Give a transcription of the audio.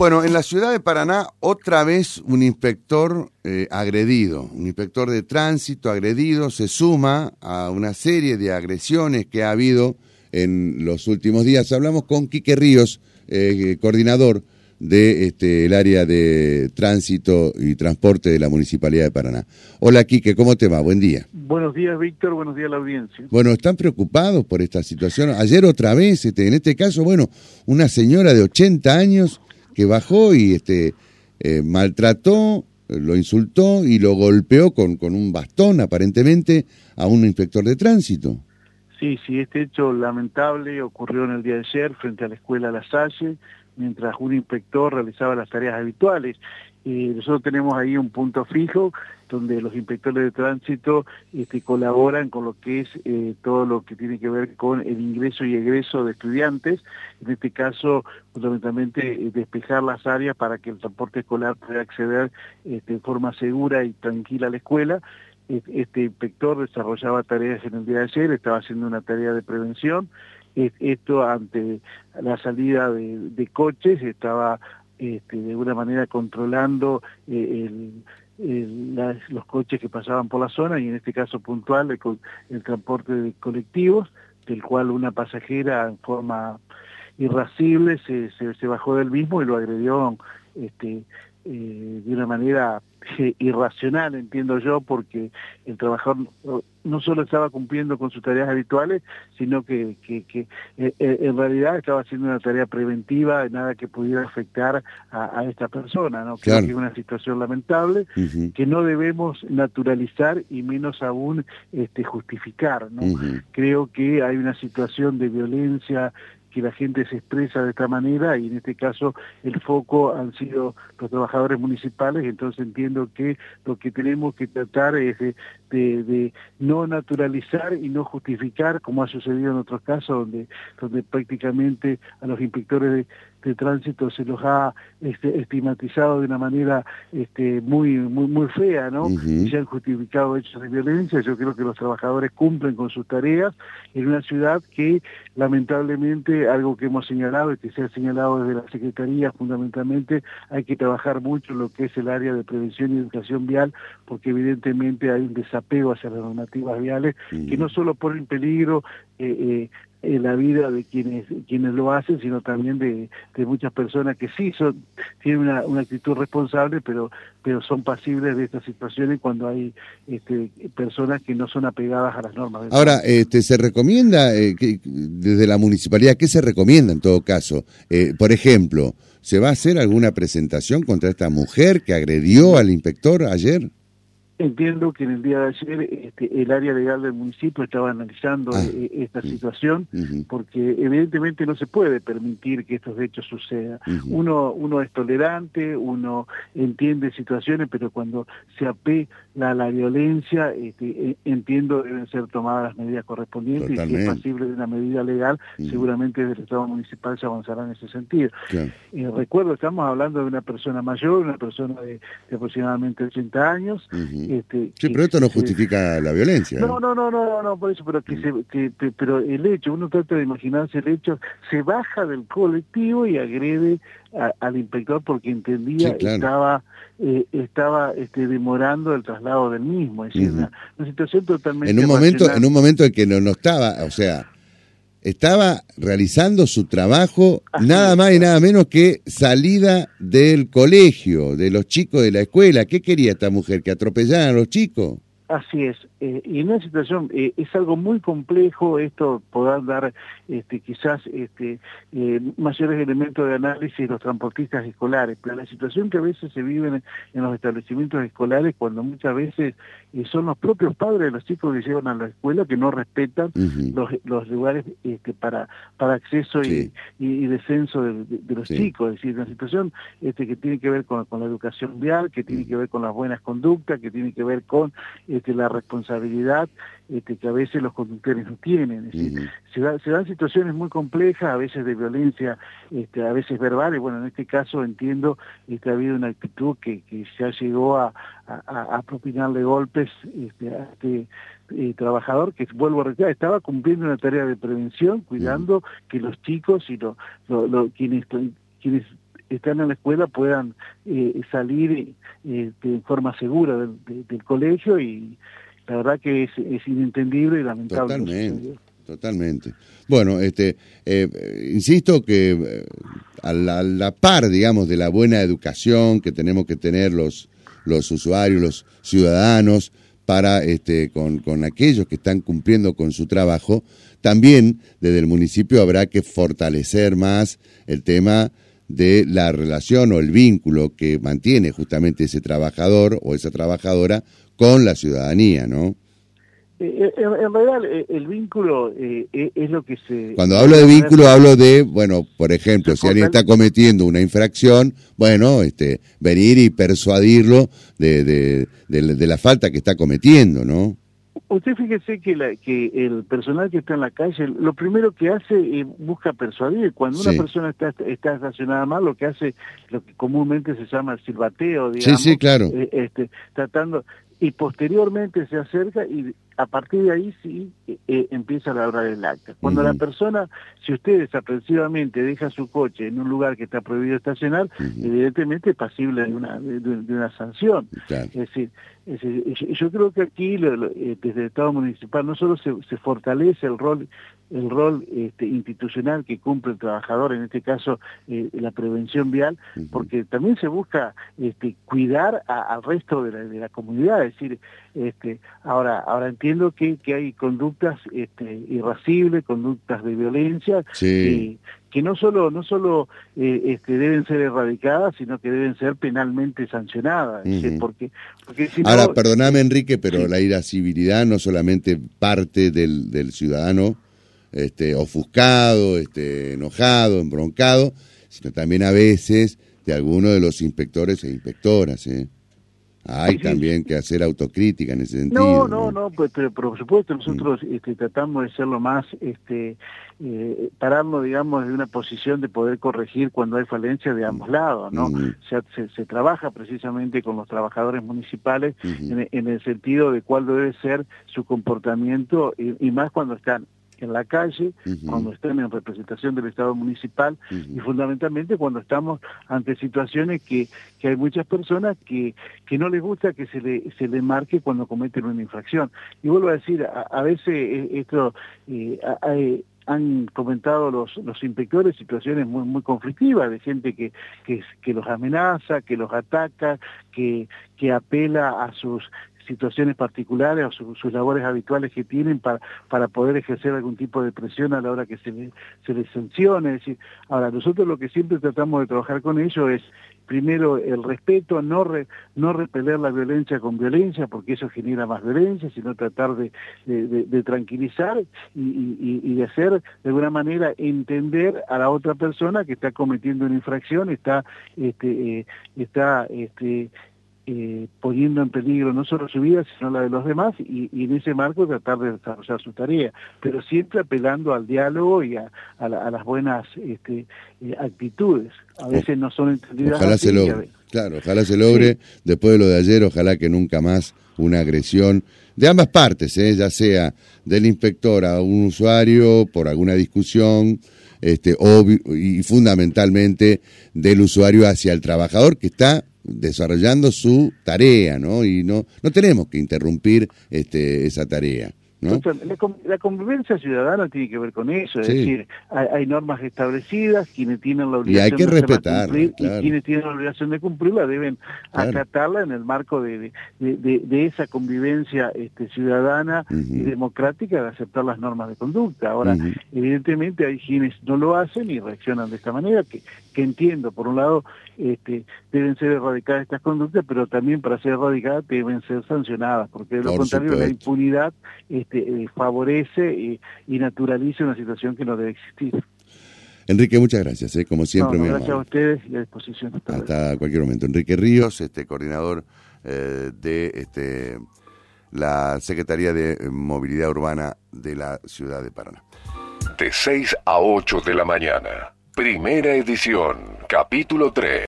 Bueno, en la ciudad de Paraná, otra vez un inspector eh, agredido, un inspector de tránsito agredido, se suma a una serie de agresiones que ha habido en los últimos días. Hablamos con Quique Ríos, eh, coordinador del este, el área de tránsito y transporte de la Municipalidad de Paraná. Hola Quique, ¿cómo te va? Buen día. Buenos días Víctor, buenos días a la audiencia. Bueno, ¿están preocupados por esta situación? Ayer otra vez, este, en este caso, bueno, una señora de 80 años que bajó y este eh, maltrató, lo insultó y lo golpeó con, con un bastón aparentemente a un inspector de tránsito. Sí, sí, este hecho lamentable ocurrió en el día de ayer frente a la escuela La Salle, mientras un inspector realizaba las tareas habituales. Eh, nosotros tenemos ahí un punto fijo donde los inspectores de tránsito este, colaboran con lo que es eh, todo lo que tiene que ver con el ingreso y egreso de estudiantes, en este caso fundamentalmente eh, despejar las áreas para que el transporte escolar pueda acceder este, de forma segura y tranquila a la escuela. Este inspector desarrollaba tareas en el día de ayer, estaba haciendo una tarea de prevención, esto ante la salida de, coches, estaba este, de alguna manera controlando eh, los coches que pasaban por la zona y en este caso puntual el, transporte de colectivos, del cual una pasajera en forma irascible se, se, bajó del mismo y lo agredió este, eh, de una manera eh, irracional, entiendo yo, porque el trabajador no solo estaba cumpliendo con sus tareas habituales, sino que, que, eh, en realidad estaba haciendo una tarea preventiva, de nada que pudiera afectar a, esta persona. ¿no? Creo que es una situación lamentable que no debemos naturalizar y menos aún este, justificar. ¿no? Creo que hay una situación de violencia que la gente se expresa de esta manera y en este caso el foco han sido los trabajadores municipales, entonces entiendo que lo que tenemos que tratar es de, no naturalizar y no justificar, como ha sucedido en otros casos, donde, donde prácticamente a los inspectores de, tránsito se los ha este, estigmatizado de una manera este, muy, muy, muy fea, ¿no? Y se han justificado hechos de violencia. Yo creo que los trabajadores cumplen con sus tareas en una ciudad que lamentablemente, algo que hemos señalado y que se ha señalado desde la Secretaría fundamentalmente, hay que trabajar mucho en lo que es el área de prevención y educación vial, porque evidentemente hay un desafío apego hacia las normativas viales, que no solo ponen en peligro eh, eh, la vida de quienes quienes lo hacen, sino también de, muchas personas que sí son tienen una, una, actitud responsable, pero pero son pasibles de estas situaciones cuando hay este, personas que no son apegadas a las normas. Ahora, este, se recomienda eh, que, desde la municipalidad, ¿qué se recomienda en todo caso? por ejemplo, ¿se va a hacer alguna presentación contra esta mujer que agredió al inspector ayer? Entiendo que en el día de ayer este, el área legal del municipio estaba analizando ah, eh, esta situación porque evidentemente no se puede permitir que estos hechos sucedan. uno, uno es tolerante, uno entiende situaciones, pero cuando se apela a la violencia, este, e, entiendo deben ser tomadas las medidas correspondientes y si es posible de una medida legal, seguramente desde el Estado municipal se avanzará en ese sentido. Eh, recuerdo, estamos hablando de una persona mayor, una persona de, aproximadamente 80 años, este, sí, pero esto no justifica la violencia. No, no, no, no, no, por eso, pero que, se, que, pero el hecho, uno trata de imaginarse el hecho, se baja del colectivo y agrede al inspector porque entendía que estaba eh, estaba este, demorando el traslado del mismo, es decir, una, situación totalmente en un momento en un momento en que no, no estaba, o sea, estaba realizando su trabajo nada más y nada menos que salida del colegio, de los chicos de la escuela. ¿Qué quería esta mujer? ¿Que atropellaran a los chicos? Así es, eh, y en una situación eh, es algo muy complejo esto poder dar este, quizás este, eh, mayores elementos de análisis los transportistas escolares, pero la situación que a veces se vive en, los establecimientos escolares cuando muchas veces son los propios padres de los chicos que llevan a la escuela que no respetan los, lugares este, para, para acceso y, descenso de, los chicos, es decir, una situación este, que tiene que ver con, la educación vial, que tiene que ver con las buenas conductas, que tiene que ver con este, la responsabilidad este, que a veces los conductores no tienen. se, dan situaciones muy complejas, a veces de violencia, este, a veces verbales. Bueno, en este caso entiendo que este, ha habido una actitud que, que ya llegó a, a, propinarle golpes este, a este eh, trabajador que, vuelvo a reiterar, estaba cumpliendo una tarea de prevención, cuidando que los chicos y lo, quienes, quienes están en la escuela puedan eh, salir eh, de forma segura del, colegio y la verdad que es, inentendible y lamentable. Totalmente, totalmente. Bueno, este, eh, insisto que a la, par, digamos, de la buena educación que tenemos que tener los, los usuarios, los ciudadanos, para este, con, con aquellos que están cumpliendo con su trabajo, también desde el municipio habrá que fortalecer más el tema de la relación o el vínculo que mantiene justamente ese trabajador o esa trabajadora con la ciudadanía, ¿no? Eh, eh, en, realidad eh, el vínculo es lo que se... Cuando hablo de vínculo hablo de, bueno, por ejemplo, si alguien está cometiendo una infracción, bueno, este, venir y persuadirlo de, de, de la falta que está cometiendo, ¿no? Usted fíjese que, la, que el personal que está en la calle, lo primero que hace es busca persuadir. Cuando una persona está, está estacionada mal, lo que hace, lo que comúnmente se llama el silbateo, digamos. Sí, sí, claro. Eh, este, tratando, y posteriormente se acerca y a partir de ahí sí eh, eh, empieza a labrar el acta. Cuando la persona, si usted desaprensivamente deja su coche en un lugar que está prohibido estacionar, evidentemente es pasible de una, de, una sanción. Es, decir, yo creo que aquí eh, desde el Estado municipal no solo se, se fortalece el rol el rol este, institucional que cumple el trabajador, en este caso la prevención vial, porque también se busca este, cuidar al resto de la, de la comunidad, es decir, este, ahora, ahora entiendo que, que hay conductas este, conductas de violencia, que no solo, no solo eh, este, deben ser erradicadas, sino que deben ser penalmente sancionadas. porque, porque ahora, perdóname Enrique, pero la irascibilidad no solamente parte del, del ciudadano este, ofuscado, este, enojado, embroncado, sino también a veces de algunos de los inspectores e inspectoras. ¿eh? Hay también que hacer autocrítica en ese sentido. No, no, no, pues, pero, por supuesto nosotros mm. este, tratamos de ser lo más, este, eh, pararnos, digamos, de una posición de poder corregir cuando hay falencias de ambos mm. lados, ¿no? Mm. se, se, trabaja precisamente con los trabajadores municipales en, el sentido de cuál debe ser su comportamiento y más cuando están en la calle, cuando estén en representación del Estado municipal y fundamentalmente cuando estamos ante situaciones que, que hay muchas personas que, que no les gusta que se le, se le marque cuando cometen una infracción. Y vuelvo a decir, a, veces eh, esto eh, han comentado los, los inspectores situaciones muy muy conflictivas de gente que, que, que los amenaza, que los ataca, que, que apela a sus situaciones particulares o sus labores habituales que tienen para, para poder ejercer algún tipo de presión a la hora que se, se les sancione. Ahora, nosotros lo que siempre tratamos de trabajar con ellos es, primero, el respeto, no, no repeler la violencia con violencia, porque eso genera más violencia, sino tratar de, de, tranquilizar y, y, de hacer, de alguna manera, entender a la otra persona que está cometiendo una infracción, está, este, eh, está este, eh, poniendo en peligro no solo su vida, sino la de los demás, y, en ese marco tratar de desarrollar su tarea, pero siempre apelando al diálogo y a, las buenas este, eh, actitudes. A veces no son entendidas. Ojalá se logre. Claro, ojalá se logre. Después de lo de ayer, ojalá que nunca más una agresión de ambas partes, ¿eh? ya sea del inspector a un usuario por alguna discusión, este, y fundamentalmente del usuario hacia el trabajador que está desarrollando su tarea, ¿no? Y no, no tenemos que interrumpir este, esa tarea. La, convivencia ciudadana tiene que ver con eso, es decir, hay, normas establecidas, quienes tienen la obligación de cumplir y quienes tienen la obligación de cumplirla deben acatarla en el marco de, de, esa convivencia este, ciudadana y democrática de aceptar las normas de conducta. Ahora, evidentemente hay quienes no lo hacen y reaccionan de esta manera, que, que entiendo, por un lado, este, deben ser erradicadas estas conductas, pero también para ser erradicadas deben ser sancionadas, porque de lo contrario la impunidad este, eh, favorece y, naturaliza una situación que no debe existir. Enrique, muchas gracias, ¿eh? como siempre. gracias a ustedes y a disposición. Hasta, cualquier momento. Enrique Ríos, este coordinador eh, de este, la Secretaría de Movilidad Urbana de la Ciudad de Paraná. De 6 a 8 de la mañana, primera edición, capítulo 3.